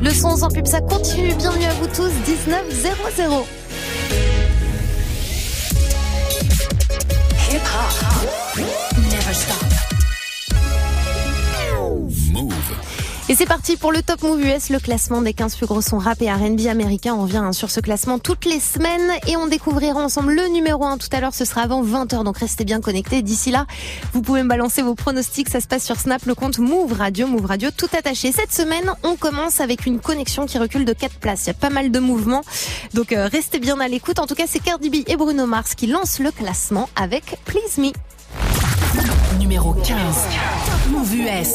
Le son sans pub, ça continue. Bienvenue à vous tous, 19 00. Hip hop. Never stop. Et c'est parti pour le Top Move US, le classement des 15 plus gros sons rap et R&B américains. On revient hein, sur ce classement toutes les semaines et on découvrira ensemble le numéro 1 tout à l'heure. Ce sera avant 20h, donc restez bien connectés. D'ici là, vous pouvez me balancer vos pronostics. Ça se passe sur Snap, le compte Move Radio, Move Radio, tout attaché. Cette semaine, on commence avec une connexion qui recule de 4 places. Il y a pas mal de mouvements, donc euh, restez bien à l'écoute. En tout cas, c'est Cardi B et Bruno Mars qui lancent le classement avec Please Me. Numéro 15. Top Move US.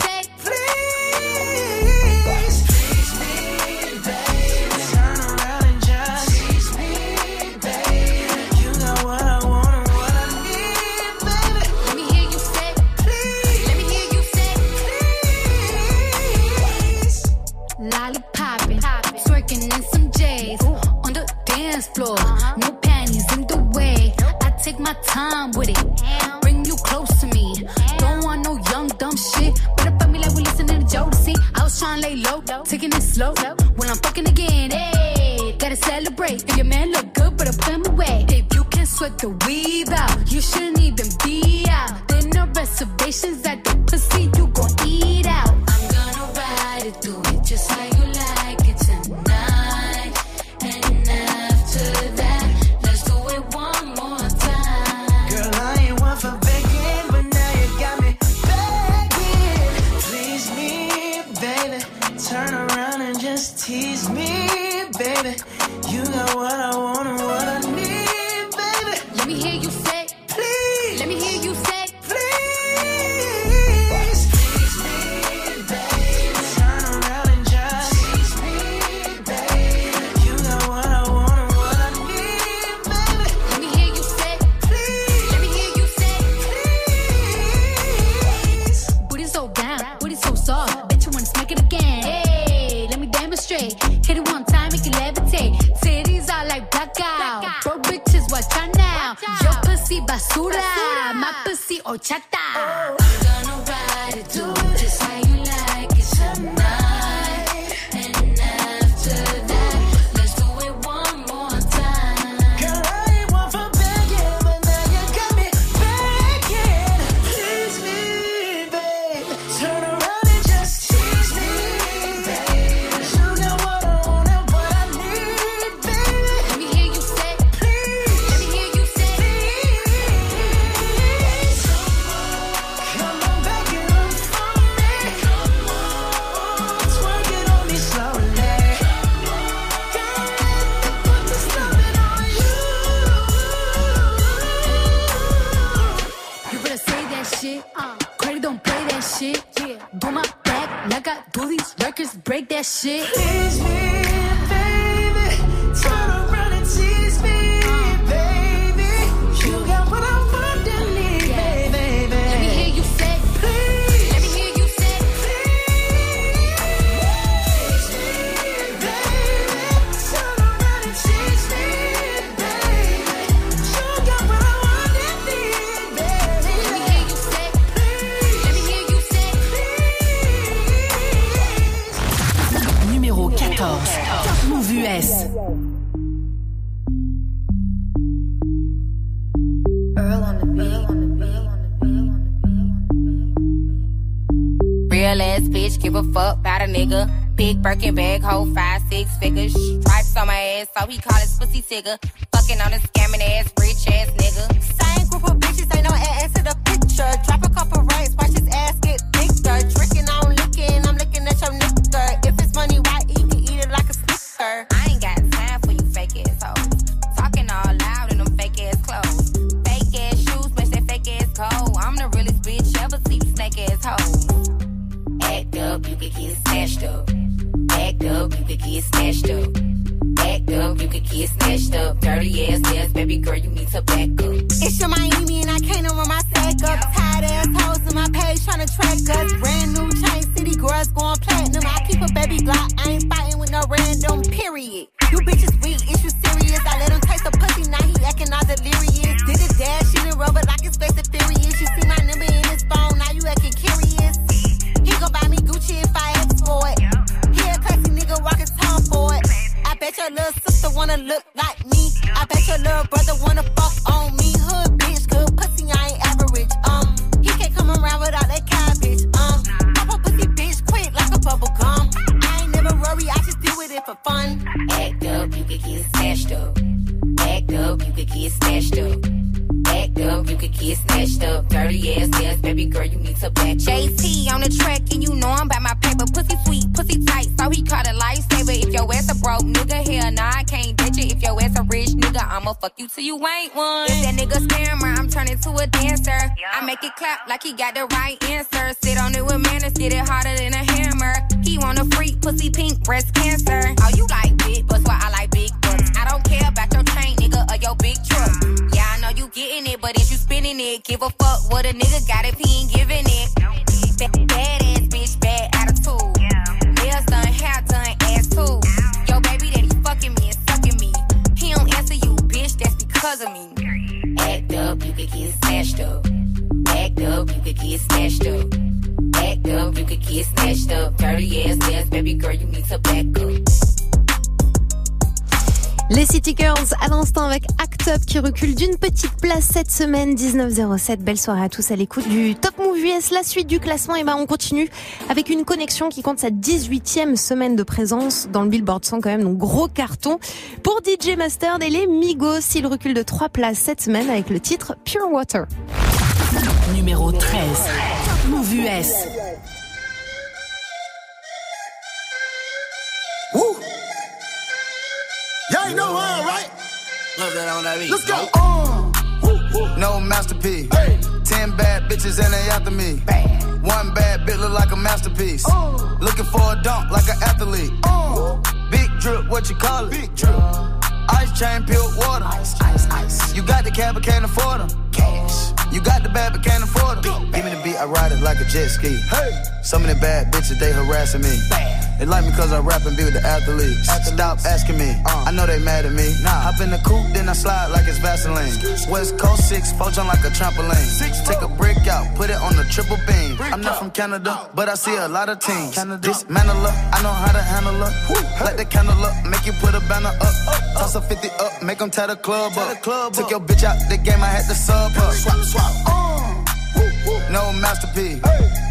dance floor. No panties in the way. I take my time with it, bring you close to me. Don't want no young dumb shit. Better fuck me like we listening to Jodeci. I was trying to lay low, taking it slow. When I'm fucking again, hey, gotta celebrate. If your man look good, better put him away. If you can sweat the weave out, you shouldn't even be out. There no reservations at the Birkin bag, hold five, six figures. Stripes on my ass, so he call his pussy tigger. Fucking on a scamming could get snatched up. Act up, you could get snatched up. Act up, you could get snatched up. Dirty ass ass, baby girl, you need to back. JT on the track, and you know I'm by my paper. Pussy sweet, pussy tight, so he caught a lifesaver. If your ass a broke nigga, hell nah, I can't ditch it. If your ass a rich nigga, I'ma fuck you till you ain't one. If that nigga scammer, I'm turning to a dancer. I make it clap like he got the right answer. Sit on it with manners, get it harder than a hammer. He want a freak, pussy pink, breast cancer. Oh, you like big butts, well, I like big butts. I don't care about your chain, nigga, or your big truck. Yeah, I know you getting it, but is you spinning it? Give a fuck what a nigga got if he ain't giving it. Bad, bad ass bitch, bad attitude. Nails done, hair done, ass too. Yo, baby that he fucking me and sucking me. He don't answer you, bitch, that's because of me. Act up, you could get snatched up. Act up, you could get snatched up. You could get snatched up. Dirty ass ass, baby girl, you need to back up. Les City Girls à l'instant avec Act Up qui recule d'une petite place cette semaine 1907. Belle soirée à tous à l'écoute du Top Move US. La suite du classement, et ben on continue avec une connexion qui compte sa 18e semaine de présence dans le Billboard 100 quand même. Donc gros carton pour DJ Master et les Migos. Il recule de 3 places cette semaine avec le titre Pure Water. Numéro 13. Top Move US. Love that on that beat. Let's go. Uh, no masterpiece. Ten bad bitches and they after me. One bad bitch look like a masterpiece. Uh. Looking for a dunk like an athlete. Uh. Big drip, what you call it? Big drip. Uh. Ice chain, pure water. Ice, ice, ice. You got the cab, but can't afford them. Cash. You got the bad, but can't afford them. Give me the beat, I ride it like a jet ski. Hey. Some of the bad bitches, they harassing me. They like me cause I rap and be with the athletes. Stop asking me, I know they mad at me. Nah. Hop in the coupe, then I slide like it's Vaseline. West Coast 6, four jump like a trampoline. Six, Take a brick out, put it on the triple beam. I'm not from Canada, but I see a lot of teams. Dismantle her, I know how to handle her. Light the candle up, make you put a banner up. Toss a 50 up, make them tie the club up. Took your bitch out the game, I had to sub up. Swap, swap. No masterpiece.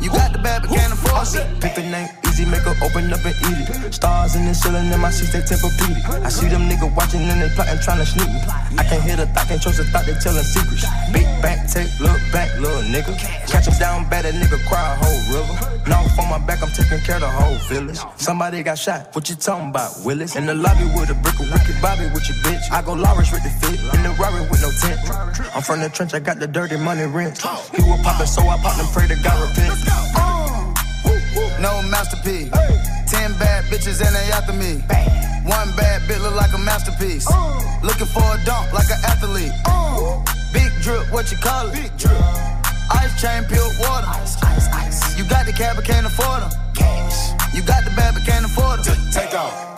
You got the bad, but can't afford it. Pick the name, easy, make her open up and eat it. Stars in the ceiling in my seats, they Tempur-Pedic. I see them niggas watching and they plotting, trying to sneak me. I can't hear the thought, can't trust the thought, they telling secrets. Big back, take, look back, little nigga. Catch him down bad, that nigga cry a whole river. Now on my back, I'm taking care of the whole village. Somebody got shot, what you talking about, Willis? In the lobby with a brick of wicked Bobby with your bitch. I go Lawrence with the fit, in the Rari with no tent. I'm from the trench, I got the dirty money rent. He was poppin', so I popped and pray to God repent. Uh. No masterpiece. Ten bad bitches and they after me. One bad bitch look like a masterpiece. Looking for a dunk like an athlete. Big drip, what you call it? Big drip. Ice chain, pure water. Ice, ice, ice. You got the cab, but can't afford them. Cash. You got the bad, but can't afford them. Take off.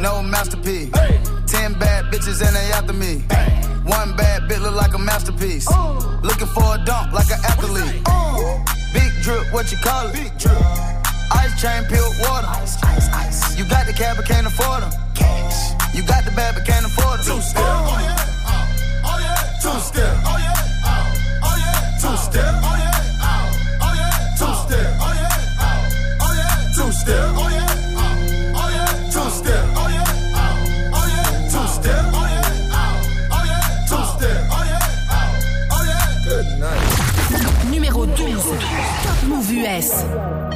No masterpiece. Ten bad bitches and they after me. One bad bitch look like a masterpiece. Oh. Looking for a dunk like an athlete. Oh. Big drip, what you call it? Big drip. Ice chain, pure water. Ice, ice, ice. You got the cab, but can't afford them. Cash. You got the bad, but can't afford them. Two step. Oh yeah. Oh yeah. Two step. Oh yeah. Oh yeah. Two step. Oh yeah. Oh yeah. Two step. Oh yeah. Oh yeah. Two step. Oh yeah. Numéro 12. Top Move US.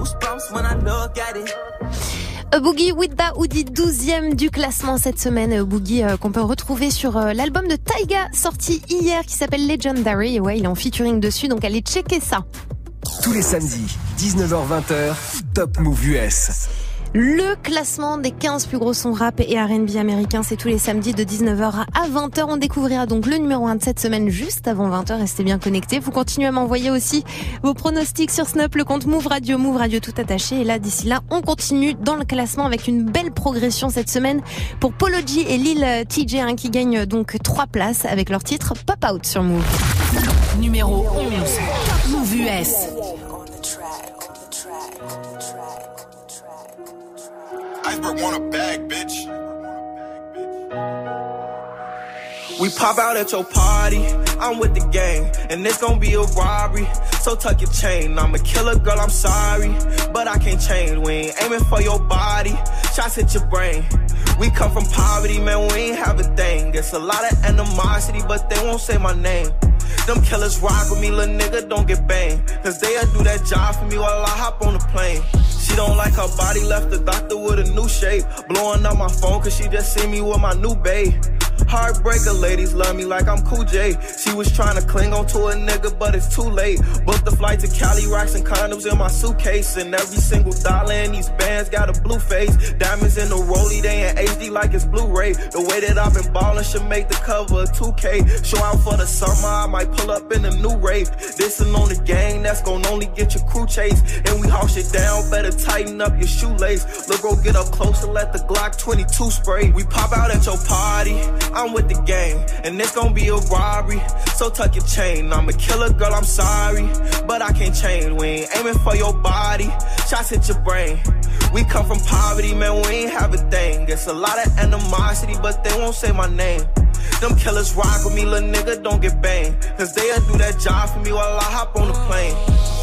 Goosebumps when I look at it. A Boogie with Da Hoodie, 12e du classement cette semaine. A Boogie euh, qu'on peut retrouver sur euh, l'album de Taiga sorti hier qui s'appelle Legendary. Et ouais, il est en featuring dessus, donc allez checker ça. Tous les samedis, 19h-20h, Top Move US. Le classement des 15 plus gros sons rap et R&B américains, c'est tous les samedis de 19h à 20h. On découvrira donc le numéro 1 de cette semaine juste avant 20h. Restez bien connectés. Vous continuez à m'envoyer aussi vos pronostics sur Snap, le compte Move Radio, Move Radio tout attaché. Et là, d'ici là, on continue dans le classement avec une belle progression cette semaine pour Polo G et Lil TJ hein, qui gagnent donc 3 places avec leur titre Pop Out sur Move. Numéro 11. Move US. Want a bag, bitch. We pop out at your party, I'm with the gang, and it's gonna be a robbery. So tuck your chain, I'm a killer girl, I'm sorry, but I can't change. We ain't aiming for your body, shots hit your brain. We come from poverty, man, we ain't have a thing. It's a lot of animosity, but they won't say my name. Them killers rock with me, little nigga, don't get banged. Cause they'll do that job for me while I hop on the plane. She don't like her body, left the doctor with a new shape. Blowing up my phone cause she just see me with my new babe. Heartbreaker ladies love me like I'm Cool J. She was trying to cling on to a nigga, but it's too late. Booked the flight to Cali, rocks and condoms in my suitcase. And every single dollar in these bands got a blue face. Diamonds in the rollie, they in HD like it's Blu-ray. The way that I've been ballin' should make the cover of 2K. Show out for the summer, I might pull up in a new rave. This'n on the gang, that's gon' only get your crew chased. And we house it down, better tighten up your shoelace. Look, bro, get up close and let the Glock 22 spray. We pop out at your party. I'm with the gang, and it's gonna be a robbery. So tuck your chain. I'm a killer girl, I'm sorry, but I can't change. We ain't aiming for your body, shots hit your brain. We come from poverty, man, we ain't have a thing. It's a lot of animosity, but they won't say my name. Them killers rock with me, little nigga, don't get banged. Cause they'll do that job for me while I hop on the plane.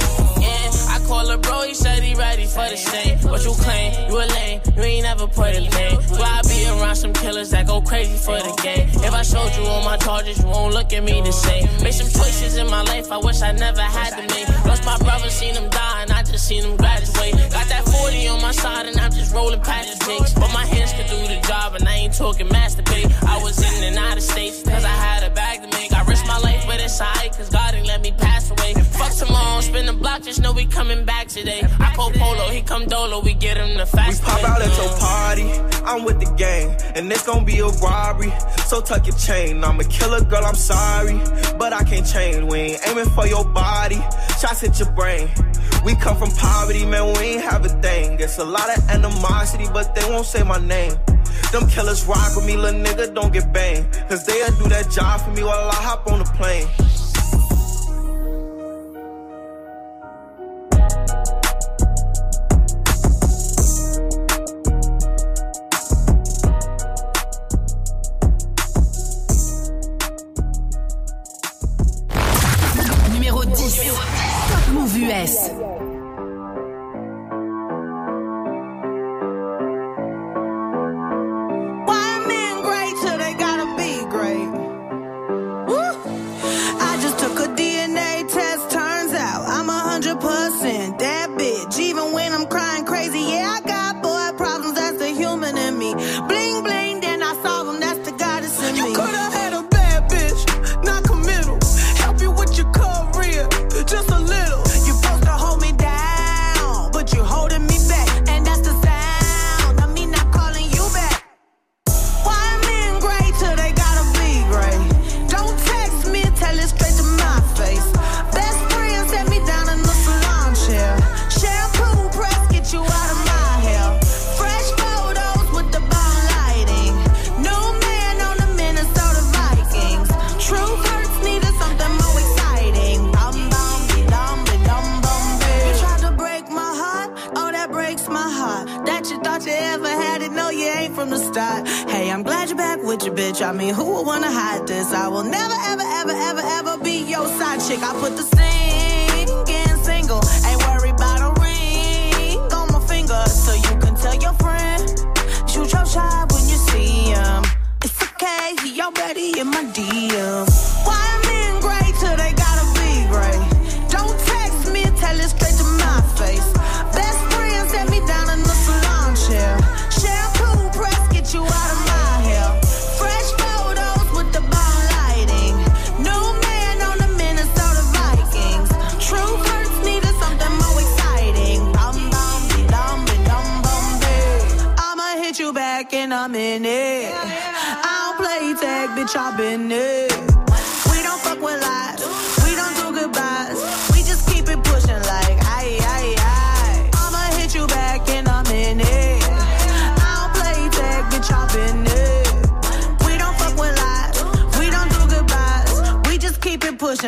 Call her bro, he said he ready for the same. What you claim? You a lame, you ain't never put a name. Why I be around some killers that go crazy for the game? If I showed you all my charges, you won't look at me the same. Made some choices in my life I wish I never had to make. Lost my brother, seen him die, and I just seen him graduate. Got that 40 on my side, and I'm just rolling past the jinx. But my hands could do the job, and I ain't talking masturbate. I was in and out of states, cause I had a bag to make. I my life, but it's side, cause God ain't let me pass away. Fuck tomorrow, spin the block, just know we coming back today. I call Polo, he come Dolo, we get him the fast Pop out at your party, I'm with the gang, and it's gonna be a robbery. So tuck your chain, I'm a killer girl, I'm sorry, but I can't change. We ain't aiming for your body, shots hit your brain. We come from poverty, man, we ain't have a thing. It's a lot of animosity, but they won't say my name. Them killers rock with me, little nigga, don't get banged. Cause they'll do that job for me while I hop on the plane.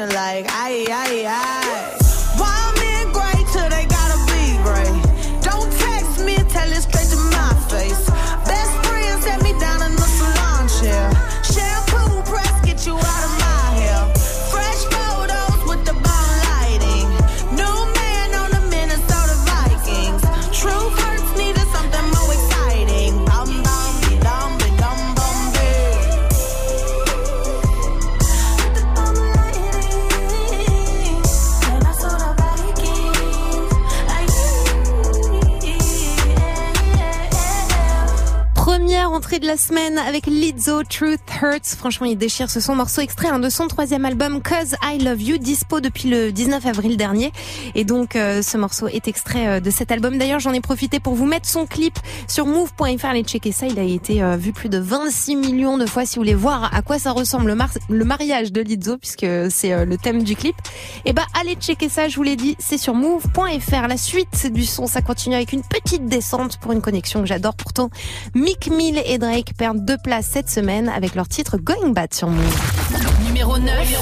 Like aye aye. De la semaine avec Lizzo, Truth Hurts. Franchement, il déchire ce son morceau extrait hein, de son troisième album Cause I Love You, dispo depuis le 19 avril dernier. Et donc, euh, ce morceau est extrait euh, de cet album. D'ailleurs, j'en ai profité pour vous mettre son clip sur move.fr. Allez checker ça. Il a été euh, vu plus de 26 millions de fois. Si vous voulez voir à quoi ça ressemble le, le mariage de Lizzo, puisque c'est le thème du clip, et bah allez checker ça. Je vous l'ai dit, c'est sur move.fr. La suite du son, ça continue avec une petite descente pour une connexion que j'adore. Pourtant, Mick Mill et Drake perdent deux places cette semaine avec leur titre Going Bad sur Move. Numéro 9.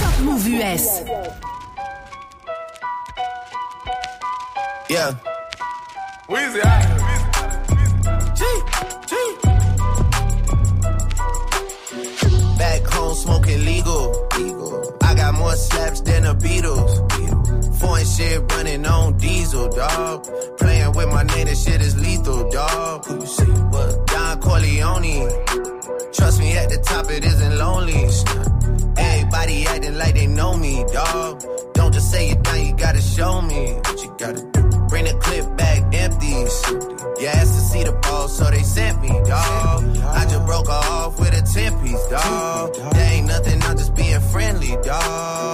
Top Move US. Yeah. Weezy. Back home smoking legal. I got more slaps than the Beatles. Foreign shit running on diesel, dog. Playing with my name, this shit is lethal, dog. Who you see? What? Don Corleone. Top it isn't lonely. Everybody acting like they know me, dog. Don't just say it now, you gotta show me what you gotta do. Bring the clip back empties. You asked to see the ball, so they sent me, dog. I just broke her off with a 10 piece, dog. There ain't nothing, I'm just being friendly, dog.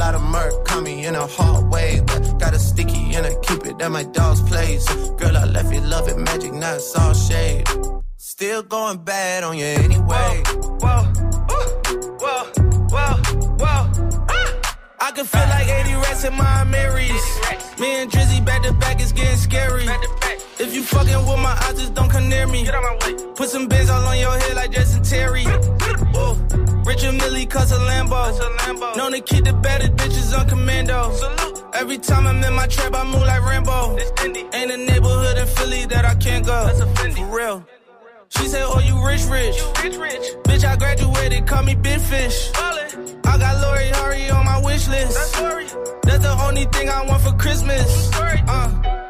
lot of murk caught me in a hard way. But got a sticky and I keep it at my dog's place. Girl, I left you love it, magic, not it's all shade. Still going bad on you anyway. Whoa, whoa, whoa, whoa. ah. I can feel like 80 rats in my Marys. Me and Drizzy back to back is getting scary. If you fucking with my eyes, just don't come near me. Put some bins all on your head like Justin Terry. Whoa. Richard Mille cuss a Lambo. Known to kid the better bitches on commando. Every time I'm in my trap, I move like Rambo. Ain't a neighborhood in Philly that I can't go. That's a Fendi. For real. She said, Oh, you rich, rich. Bitch, I graduated, call me Big Fish. I got Lori Harvey on my wish list. That's the only thing I want for Christmas. Uh.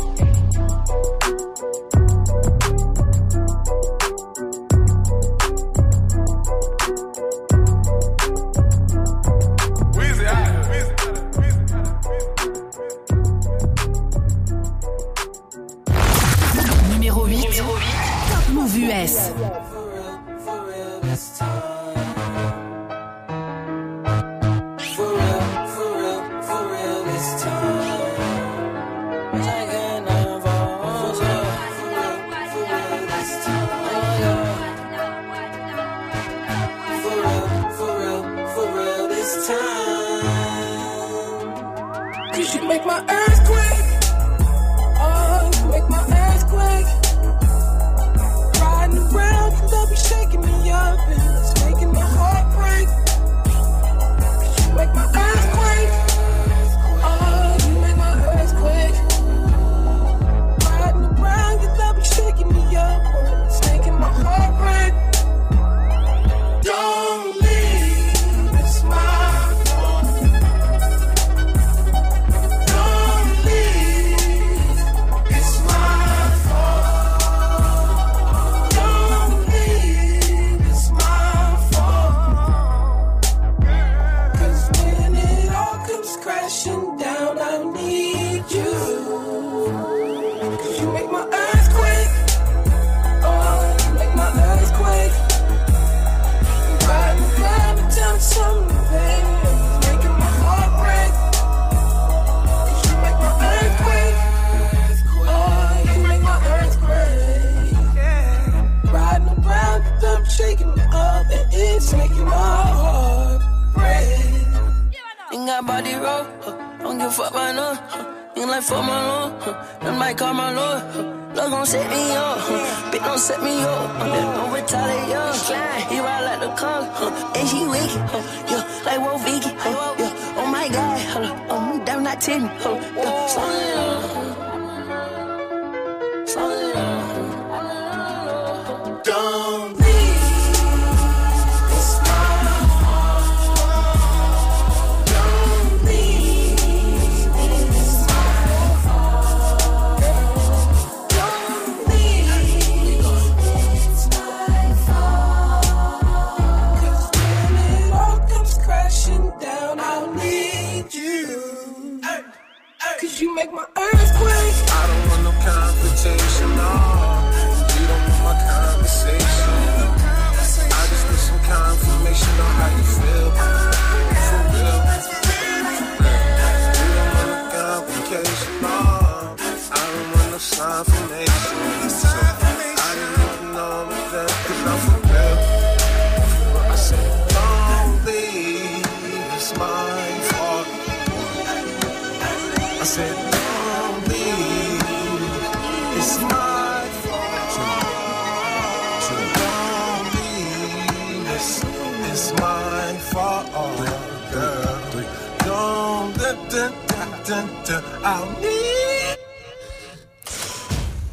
Set me up, huh. bitch don't set me up. Huh. Don't retaliate, yeah. He ride like the car, huh. and she wicked, huh.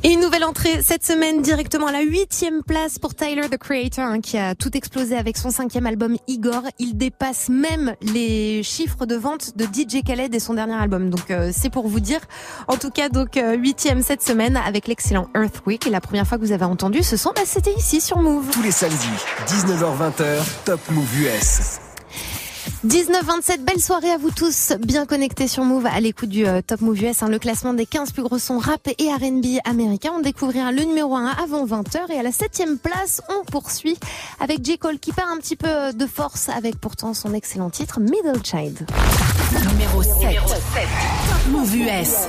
Et une nouvelle entrée cette semaine directement à la huitième place pour Tyler the Creator hein, qui a tout explosé avec son cinquième album Igor. Il dépasse même les chiffres de vente de DJ Khaled et son dernier album. Donc euh, c'est pour vous dire. En tout cas donc euh, huitième cette semaine avec l'excellent Earthquake. Et la première fois que vous avez entendu ce son, bah, c'était ici sur Move. Tous les samedis, 19h-20h, Top Move US. 19-27, belle soirée à vous tous, bien connectés sur Move à l'écoute du euh, Top Move US, hein, le classement des 15 plus gros sons rap et R&B américains. On découvrira le numéro 1 avant 20h et à la septième place, on poursuit avec J. Cole qui perd un petit peu de force avec pourtant son excellent titre Middle Child. Numéro 7. Top Move US.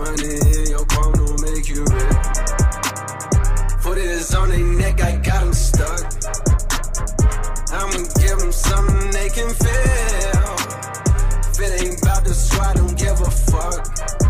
Money in your palm don't make you rich. Foot is on their neck, I got them stuck. I'ma give them something they can feel. If it ain't about the squad, don't give a fuck.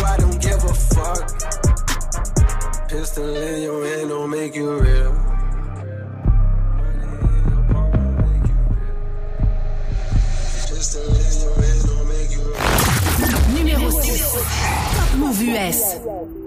squad, don't give a fuck. Pistol in your hand don't make you real. Numéro 6. Top Move US.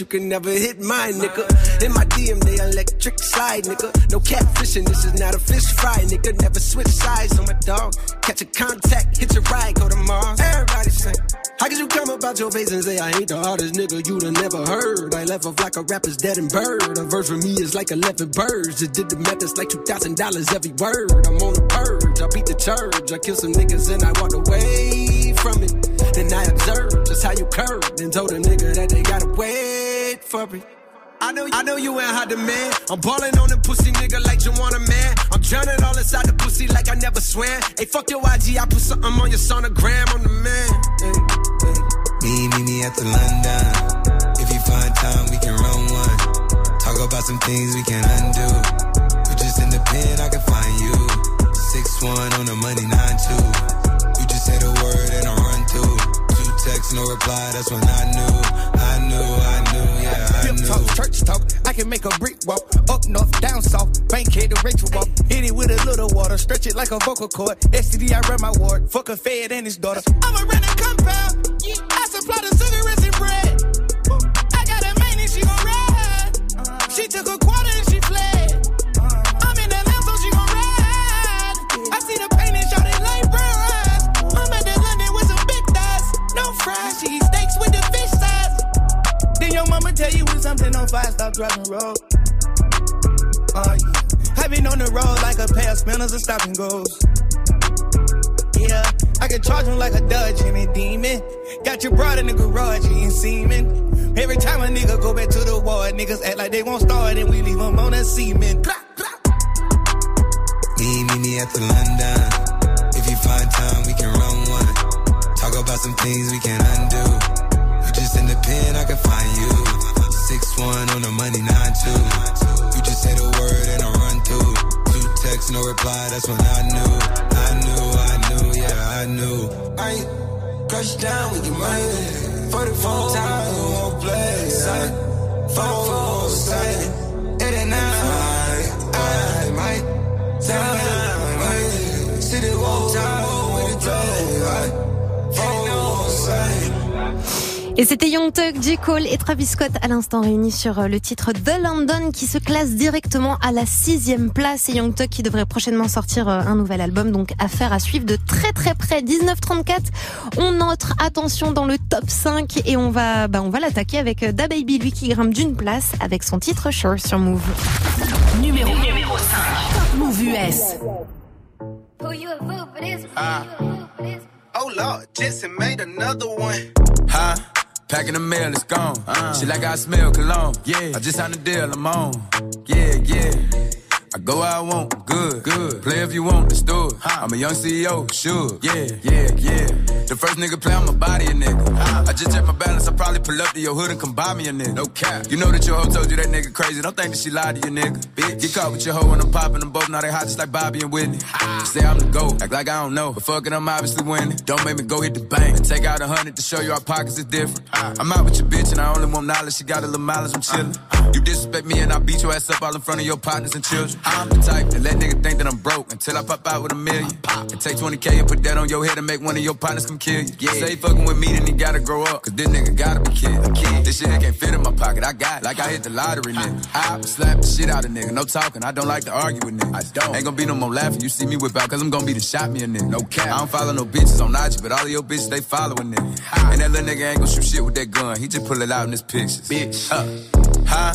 You can never hit mine, nigga. In my DM, they electric slide, nigga. No catfishing, this is not a fish fry, nigga. Never switch sides on my dog. Catch a contact, hit your ride, go to Mars. Everybody sing. How could you come about your face and say I ain't the hardest nigga you'd have never heard? I left off like a rapper's dead and bird. A verse for me is like 11 birds. Just did the math, it's like $2,000 every word. I'm on the purge, I beat the church. I kill some niggas and I walked away from it. Then I observed just how you curved and told a nigga that they gotta wait it. I know, I know you ain't hot man. I'm balling on the pussy nigga like you want a man. I'm drowning all inside the pussy like I never swam. Hey, fuck your IG, I put something on your sonogram. I'm the man. Hey, hey. Me, me, me at the London. If you find time, we can run one. Talk about some things we can undo. You just in the pen, I can find you. Six one on the money, nine two. You just say the word and I run through. Two texts, no reply. That's when I knew, I knew, I talk, church talk. I can make a brick walk. Up north, down south. Bankhead to Rachel walk. Hit it with a little water. Stretch it like a vocal cord. STD, I run my ward. Fuck a fed and his daughter. I'm a rent a compound. I supply the cigarettes something on fire, stop driving road. Oh yeah. I been on the road like a pair of spinners and stop and goes. Yeah, I can charge him like a Dodge and a demon. Got your broad in the garage, he ain't semen. Every time a nigga go back to the ward, niggas act like they won't start and we leave them on cement. Me, me, me at the London. If you find time, we can run one. Talk about some things we can undo. You just in the pen, I can find you. One on the money, nine two. You just say the word and I run through. Two texts, no reply. That's when I knew, I knew, I knew, yeah, I knew. I crush down with your money. For the phone time, we won't play. Son. Phone, phone, son. It ain't now. I might him, money. City won't time the play. Et c'était Young Thug, J. Cole et Travis Scott à l'instant réunis sur euh, le titre The London qui se classe directement à la sixième place et Young Thug qui devrait prochainement sortir euh, un nouvel album donc affaire à suivre de très très près 1934 on entre attention dans le top 5 et on va bah, on va l'attaquer avec euh, Da Baby lui qui grimpe d'une place avec son titre Sure sur Move Numéro, numéro 5. Top Move US. Ah. Oh Lord, Jensen made another one. Huh? Packing the mail, it's gone. She like I smell cologne. Yeah. I just signed a deal, I'm on. Yeah, yeah. I go where I want, good, good. Play if you want, let's do it. I'm a young CEO, sure. Yeah, yeah, yeah. The first nigga play on my body, a nigga. I just check my balance, I probably pull up to your hood and come buy me a nigga. No cap. You know that your hoe told you that nigga crazy. Don't think that she lied to you, nigga. Bitch. Get caught with your hoe when I'm popping them both. Now they hot just like Bobby and Whitney. Say I'm the GOAT, act like I don't know. But fuck it, I'm obviously winning. Don't make me go hit the bank and take out a hundred to show you our pockets is different. I'm out with your bitch and I only want knowledge. She got a little mileage, I'm chillin'. Uh-huh. You disrespect me and I beat your ass up all in front of your partners and children. I'm the type that let nigga think that I'm broke until I pop out with a million. Pop. And take 20K and put that on your head and make one of your partners come kill you. Yeah. Say fucking with me, then he gotta grow up. Cause this nigga gotta be kid. A kid. This shit can't fit in my pocket. I got it. Like I hit the lottery, nigga. I slap the shit out of nigga. No talking. I don't like to argue with nigga. I don't. Ain't gonna be no more laughing. You see me whip out cause I'm gonna be the shot me a nigga. No cap. I don't follow no bitches on IG, but all of your bitches, they following nigga. And that little nigga ain't gonna shoot shit with that gun. He just pull it out in his pictures. Bitch. Uh. Huh?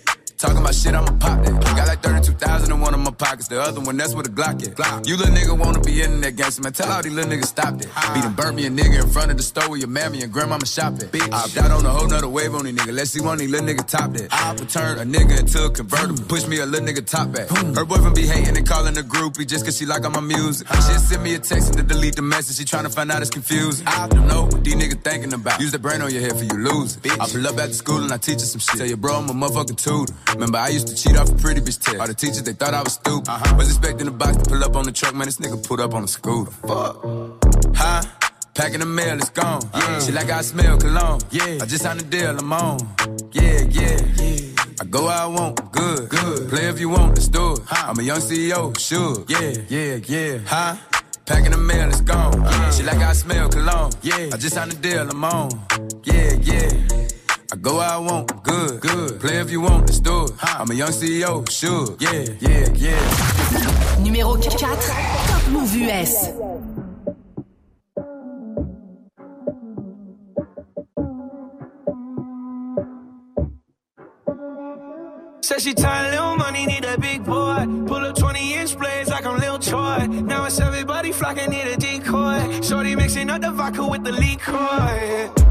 Talking about shit, I'ma pop that. Got like 32,000 in one of my pockets. The other one, that's where the Glock at. Glock. You little nigga wanna be in that gangster, man. Tell all these little niggas stop that. Beat burn me a nigga in front of the store where your mammy and grandmama shop at. Bitch. I got on a whole nother wave on these nigga. Let's see one of these little nigga top that. I will turn a nigga into a convertible. Push me a little nigga top back. Her boyfriend be hating and calling a groupie just cause she like all my music. She send me a text and to delete the message. She tryna find out it's confused. I don't know what these niggas thinking about. Use the brain on your head for you lose. I pull up after school and I teach her some shit. Tell your bro I'm a motherfucking tutor. Remember I used to cheat off a pretty bitch test. All the teachers they thought I was stupid. Uh-huh. Was expecting the box to pull up on the truck, man. This nigga pulled up on the scooter. Fuck. Huh? Packing the mail, it's gone. Yeah. She like I smell cologne. Yeah. I just signed a deal, I'm on. Yeah, yeah, yeah. I go where I want, good, good. Play if you want, let's do it. I'm a young CEO, sure. Yeah, yeah, yeah. Huh? Packing the mail, it's gone. Uh-huh. She like I smell cologne. Yeah. I just signed a deal, I'm on. Yeah, yeah. I go where I want, good, good. Play if you want, let's do it. I'm a young CEO, sure. Yeah, yeah, yeah. Numéro 4, Top Mouv' US. Said she tired, little money, need a big boy. Pull up 20 inch blades like I'm Lil Troy. Now it's everybody flocking, need a decoy. Shorty mixing up the vodka with the liquor.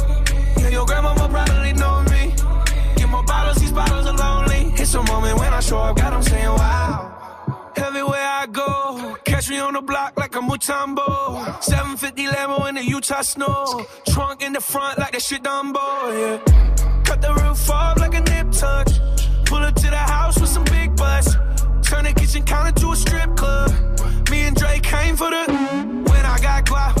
Yeah, your grandma will probably know me. Get more bottles, these bottles are lonely. It's a moment when I show up, God, I'm saying wow. Everywhere I go, catch me on the block like a Mutombo. 750 Lambo in the Utah snow. Trunk in the front like that shit Dumbo, yeah. Cut the roof off like a nip tuck. Pull up to the house with some big butts. Turn the kitchen counter to a strip club. Me and Drake came for the. When I got quiet,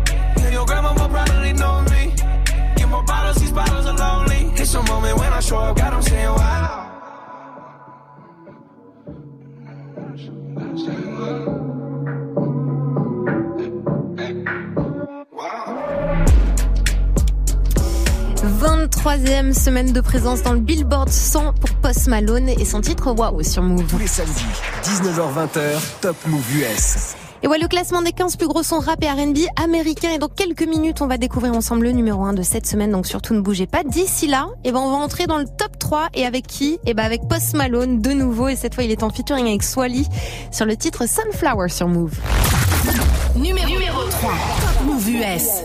Yeah, your grandma will probably know me. Get more bottles, these bottles are lonely. It's a moment when I show up, God, I'm saying wow. 23e semaine de présence dans le Billboard 100 pour Post Malone et son titre Wow sur Move. Tous les samedis, 19h-20h, Top Move US. Et voilà le classement des 15 plus gros sons rap et R&B américains. Et dans quelques minutes, on va découvrir ensemble le numéro 1 de cette semaine. Donc surtout ne bougez pas. D'ici là, eh ben, on va entrer dans le top 3. Et avec qui? Eh ben, avec Post Malone de nouveau. Et cette fois, il est en featuring avec Swally sur le titre Sunflower sur Move. Numéro, numéro 3, Top Move US.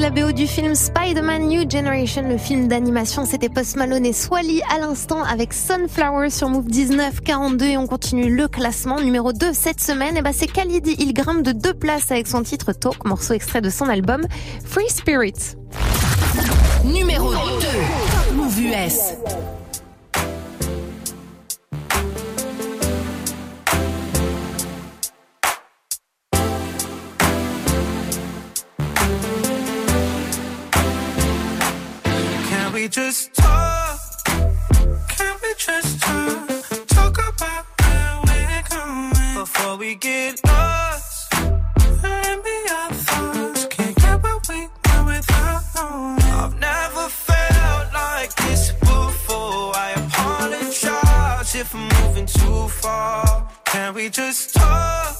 La BO du film Spider-Man New Generation, le film d'animation, c'était Post Malone et Swally à l'instant avec Sunflower sur Move 1942 et on continue le classement numéro 2 cette semaine. Et bah c'est Khalid, il grimpe de deux places avec son titre Talk, morceau extrait de son album Free Spirit. Numéro 2. Top Move US. Just talk? Can we just talk? Talk about where we're going before we get lost. And be our thoughts. Can't get what we want without knowing. I've never felt like this before. I apologize if I'm moving too far. Can we just talk?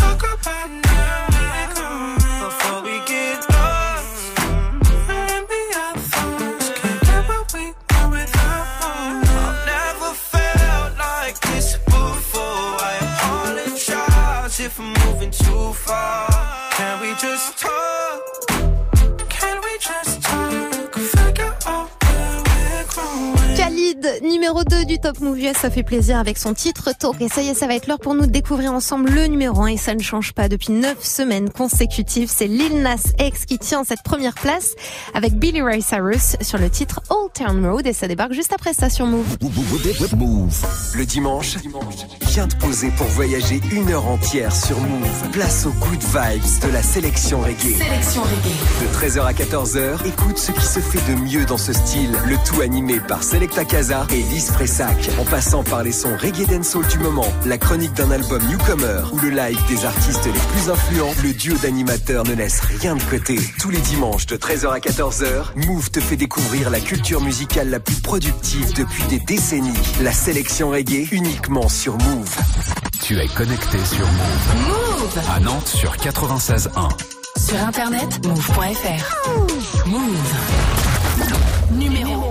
Just numéro 2 du Top Move US, ça fait plaisir avec son titre Talk. Et ça y est, ça va être l'heure pour nous de découvrir ensemble le numéro 1 et ça ne change pas depuis 9 semaines consécutives. C'est Lil Nas X qui tient cette première place avec Billy Ray Cyrus sur le titre Old Town Road et ça débarque juste après ça sur Move. Move. Le dimanche, viens te poser pour voyager une heure entière sur Move. Place aux good vibes de la sélection reggae. Sélection reggae. De 13h à 14h, écoute ce qui se fait de mieux dans ce style. Le tout animé par Selecta Casa et Lise Fressac. En passant par les sons reggae dancehall du moment, la chronique d'un album newcomer ou le live des artistes les plus influents, le duo d'animateurs ne laisse rien de côté. Tous les dimanches de 13h à 14h, Move te fait découvrir la culture musicale la plus productive depuis des décennies. La sélection reggae uniquement sur Move. Tu es connecté sur Move. Move. À Nantes sur 96.1. Sur internet, move.fr. Move. Numéro 1.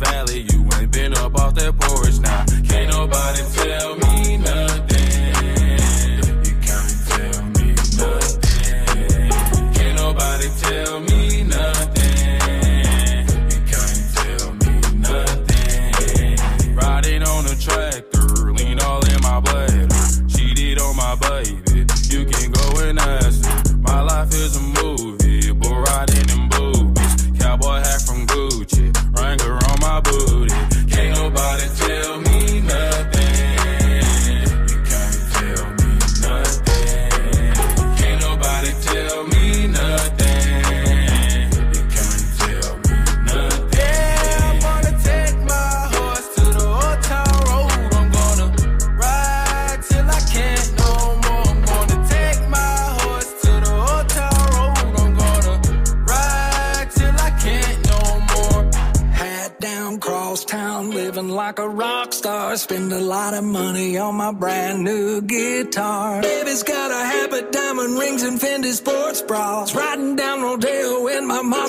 valley, you ain't been up off that porch. Now, can't nobody tell me nothing. You can't tell me nothing. Can't nobody tell me nothing. You can't tell me nothing. Riding on a tractor, lean all in my. Cheated on my baby, you can go and ask. My life is a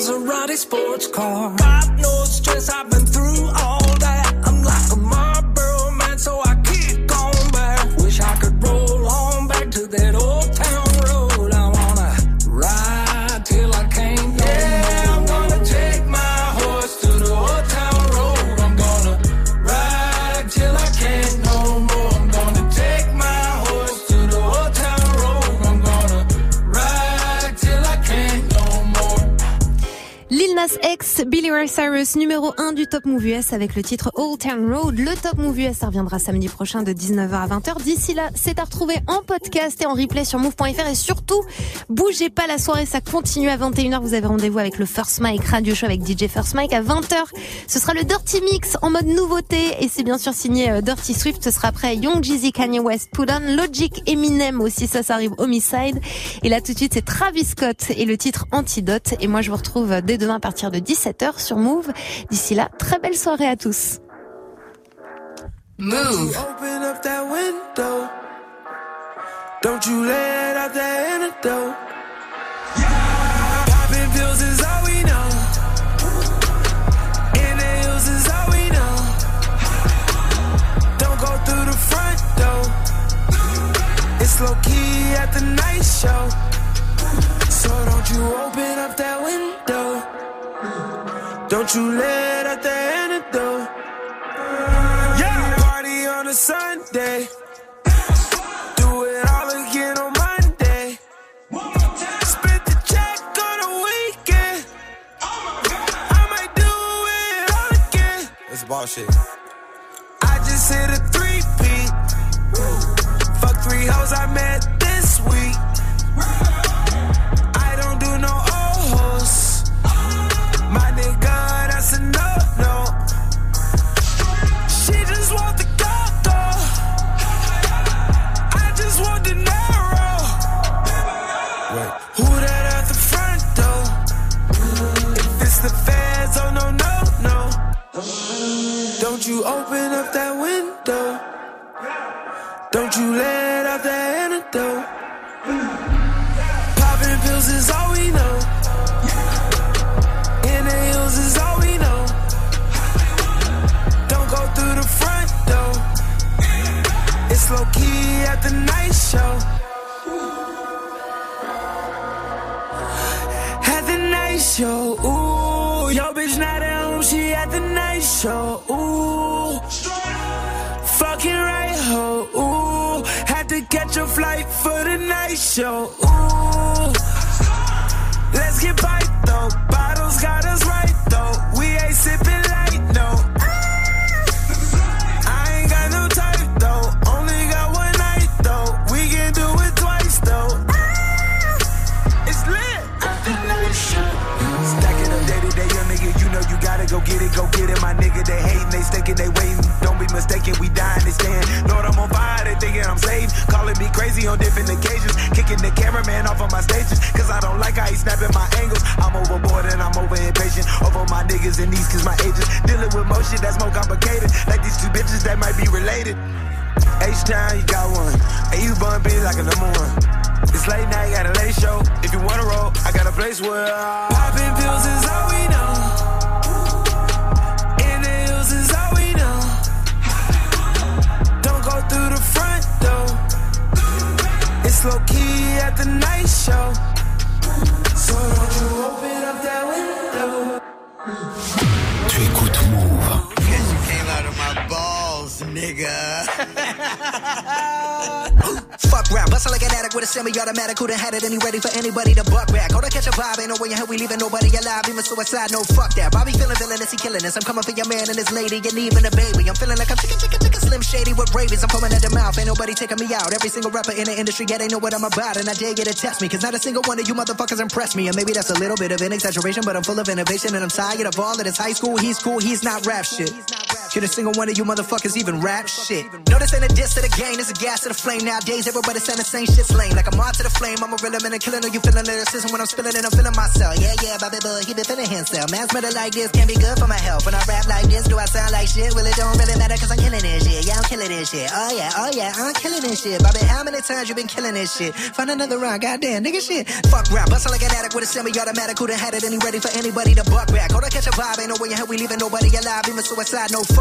Maserati sports car. Got Numéro 1 du Top Move US avec le titre Old Town Road. Le Top Move US, reviendra samedi prochain de 19h à 20h. D'ici là, c'est à retrouver en podcast et en replay sur move.fr et surtout, bougez pas la soirée, ça continue à 21h. Vous avez rendez-vous avec le First Mike Radio Show avec DJ First Mike à 20h. Ce sera le Dirty Mix en mode nouveauté et c'est bien sûr signé euh, Dirty Swift. Ce sera après Young Jeezy, Kanye West, On, Logic, Eminem aussi, ça, ça arrive Homicide. Et là tout de suite, c'est Travis Scott et le titre Antidote. Et moi, je vous retrouve dès demain à partir de 17h sur Move. D'ici là, très belle soirée à tous. Move. Open up that window. Don't you let out that antidote. Popping pills is all we know. Inhales is all we know. Don't go through the front door. It's low key at the night show. So don't you open up that window. Don't you out the antidote. Yeah, party on a Sunday. Do it all again on Monday. Split the check on a weekend. I might do it all again. That's bullshit. I just hit a three. Fuck three hoes I met open up that window. Don't you let out the antidote. Popping pills is all we know. Inhales is all we know. Don't go through the front door. It's low key at the night show. At the night show, ooh, yo bitch not at home, she at the night show, ooh. Show, ooh. Let's get bite Even suicide, no fuck that. Bobby feeling villainous, he killing us. I'm coming for your man and his lady, and even a baby. I'm feeling like I'm chicken, chicken, chicken, slim shady with rabies. I'm foaming at the mouth, ain't nobody taking me out. Every single rapper in the industry, yeah, they know what I'm about, and I dare you to test me, cause not a single one of you motherfuckers impress me. And maybe that's a little bit of an exaggeration, but I'm full of innovation, and I'm tired of all of this high school. He's cool, he's not rap shit. Can a single one of you motherfuckers even rap shit? No, this ain't a diss to the game, this a gas to the flame. Nowadays, everybody saying the same shit's lame. Like I'm on to the flame, I'm a real man and killing. Are you feeling lyricism when I'm spilling it? I'm feeling myself. Yeah, yeah, Bobby Boy, he been feeling himself. Man's better like this, can be good for my health. When I rap like this, do I sound like shit? Well, it don't really matter cause I'm killing this shit. Yeah, I'm killing this shit. Oh yeah, oh yeah, I'm killing this shit. Bobby, how many times you been killing this shit? Find another round, goddamn, nigga shit. Fuck rap, bustle like an addict with a semi-automatic. Who done had it and he ready for anybody to buck back? Hold on, catch a vibe, ain't no way in hell we leaving nobody alive. Even suicide, no fuck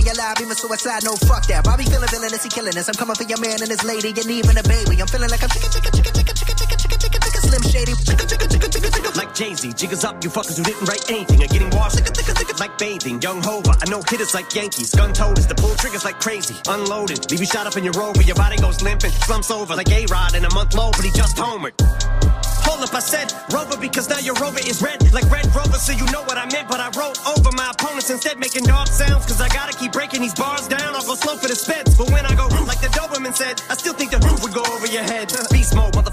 alive. Even suicide, no fuck that. Bobby feeling villainous, he killing us. I'm coming for your man and his lady, and even a baby. I'm feeling like I'm chicken, chicken, chicken, chicken, chicken, chicken, chicken, chicken, chicken, slim shady. Like Jay-Z, jiggers up, you fuckers who didn't write anything are getting washed like bathing. Young Hova, I know hitters like Yankees. Gun toters, the pull triggers like crazy. Unloaded, leave you shot up in your rover, your body goes limping. Slumps over like A-Rod in a month low, but he just homered. Hold up, I said Rover because now your Rover is red like Red Rover, so you know what I meant. But I wrote over my opponents instead, making dog sounds. Cause I gotta keep breaking these bars down. I'll go slow for the spits, But when I go like the Doberman said, I still think the roof would go over your head. Beast mode, get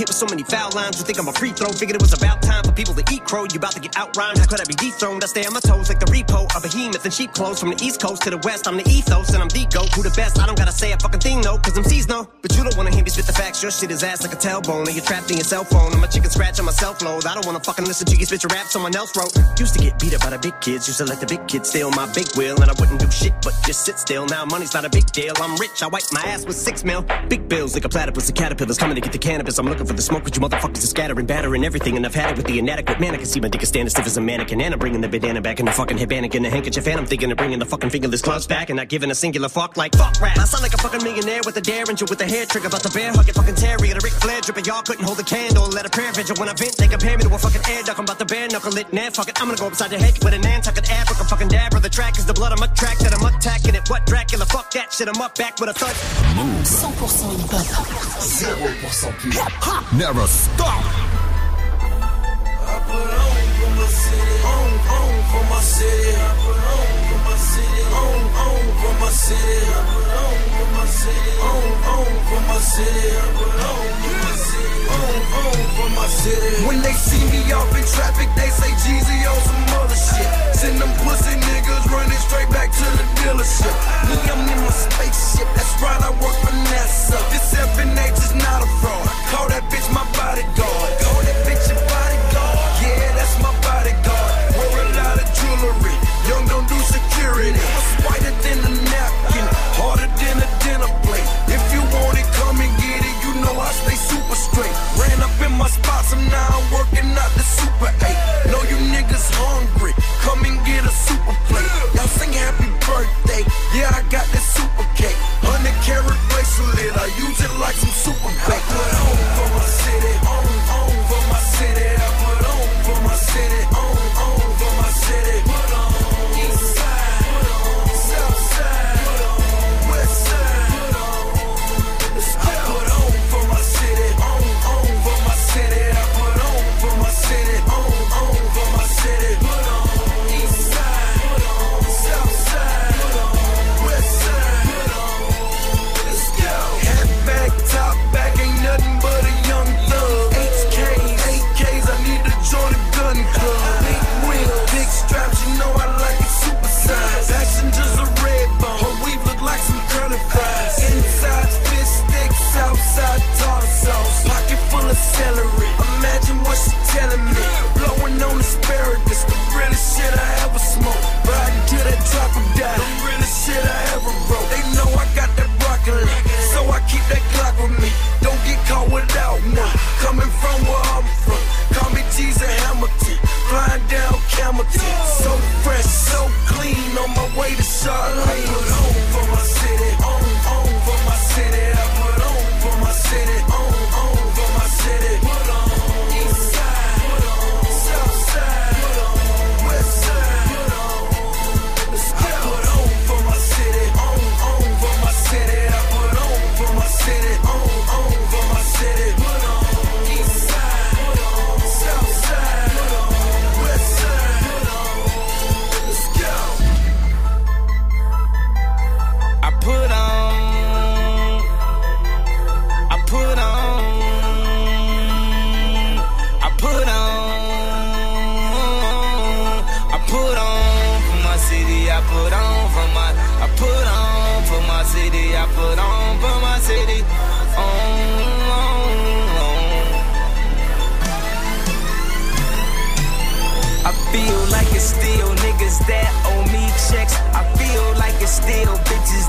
hit with so many foul lines. You think I'm a free throw? Figured it was about time for people to eat crow. You about to get outrhymed. How could I be dethroned? I stay on my toes like the repo, a behemoth in sheep clothes. From the east coast to the west, I'm the ethos and I'm the goat. Who the best? I don't gotta say a fucking thing, no, cause I'm no. But you don't wanna hear me spit the facts. Your shit is ass like a tailbone. And you're trapped in your cell phone. I'm a chicken scratch on my self load. I don't wanna fucking listen to you spit your rap someone else wrote. Used to get beat up by the big kids. Used to let the big kids steal my big wheel. And I wouldn't do shit but just sit still. Now money's not a big deal. I'm rich. I wipe my ass with six mil. Big bills like a platypus and caterpillars coming to get the cannabis. I'm looking for the smoke, but you motherfuckers are scattering, battering everything. And I've had it with the inadequate man. I can see my dick is standing stiff as a mannequin. And I'm bringing the bandana back in the fucking headband and the handkerchief. And I'm thinking of bringing the fucking fingerless gloves back and not giving a singular fuck like fuck rap. I sound like a fucking millionaire with a derringer with a hair trigger. About the bear hugging fucking Terry and a Ric Flair dripping. Y'all couldn't hold a candle. Let a prayer vigil when I vent. They compare me to a fucking air duck. I'm about to bare knuckle it. Nah, fuck it. I'm gonna go upside your head with an a Nantucket Africa fucking dab. Or the track is the blood I'm track that I'm attacking it. What Dracula? Fuck that shit. I'm up back with a thud. 100% hip-hop. 0% pur never stop. I put on for my city, on, on for my city, when they see me off in traffic, they say Jeezy on some other shit. Send them pussy niggas running straight back to the dealership. Me, I'm in my spaceship, that's right, I work for NASA. This FNH is not a fraud. Call that bitch my bodyguard. Call that bitch your bodyguard. Yeah, that's my bodyguard. Wear a lot of jewelry. Young security. What's whiter than a napkin, harder than a dinner plate. If you want it, come and get it. You know I stay super straight. Ran up in my spots, I'm now I'm working out the super eight. Know you niggas hungry, come and get a super plate. Y'all sing happy birthday, yeah I got this super cake. Hundred carat bracelet, I use it like some super bait.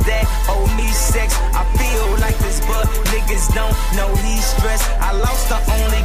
that owe me sex. I feel like this, but niggas don't know he's stressed. I lost the only